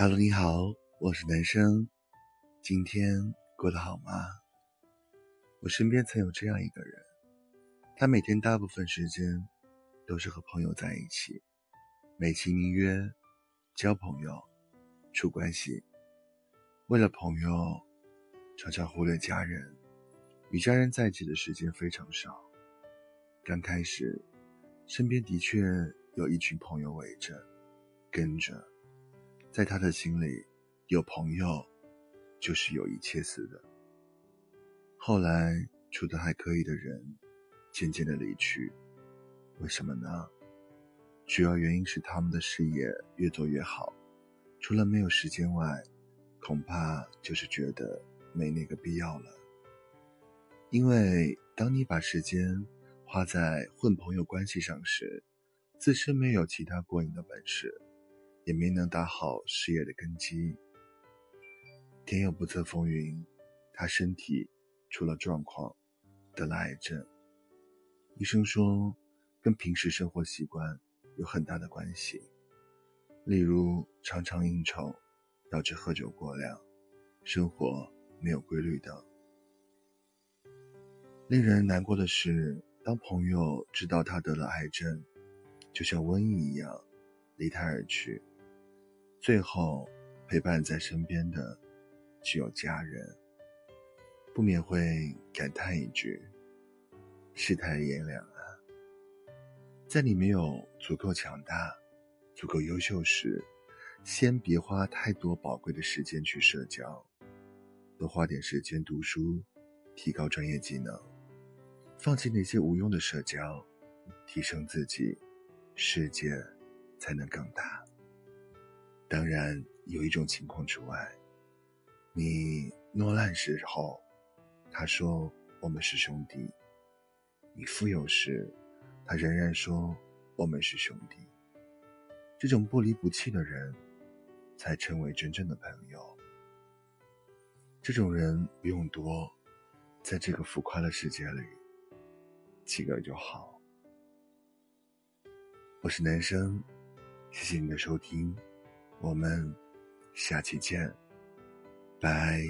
Hello，你好，我是男生，今天过得好吗？我身边曾有这样一个人，他每天大部分时间都是和朋友在一起，美其名曰交朋友、处关系。为了朋友，常常忽略家人，与家人在一起的时间非常少。刚开始，身边的确有一群朋友围着、跟着。在他的心里，有朋友就是有一切似的。后来处得还可以的人，渐渐的离去，为什么呢？主要原因是他们的事业越做越好，除了没有时间外，恐怕就是觉得没那个必要了。因为当你把时间花在混朋友关系上时，自身没有其他过瘾的本事。也没能打好事业的根基。天有不测风云，他身体出了状况，得了癌症。医生说，跟平时生活习惯有很大的关系，例如常常应酬，导致喝酒过量，生活没有规律等。令人难过的是，当朋友知道他得了癌症，就像瘟疫一样，离他而去。最后，陪伴在身边的只有家人，不免会感叹一句：“世态炎凉啊！”在你没有足够强大、足够优秀时，先别花太多宝贵的时间去社交，多花点时间读书，提高专业技能，放弃那些无用的社交，提升自己，世界才能更大。当然，有一种情况除外。你落难时候，他说我们是兄弟；你富有时，他仍然说我们是兄弟。这种不离不弃的人，才称为真正的朋友。这种人不用多，在这个浮夸的世界里，几个就好。我是男生，谢谢你的收听。我们下期见，拜。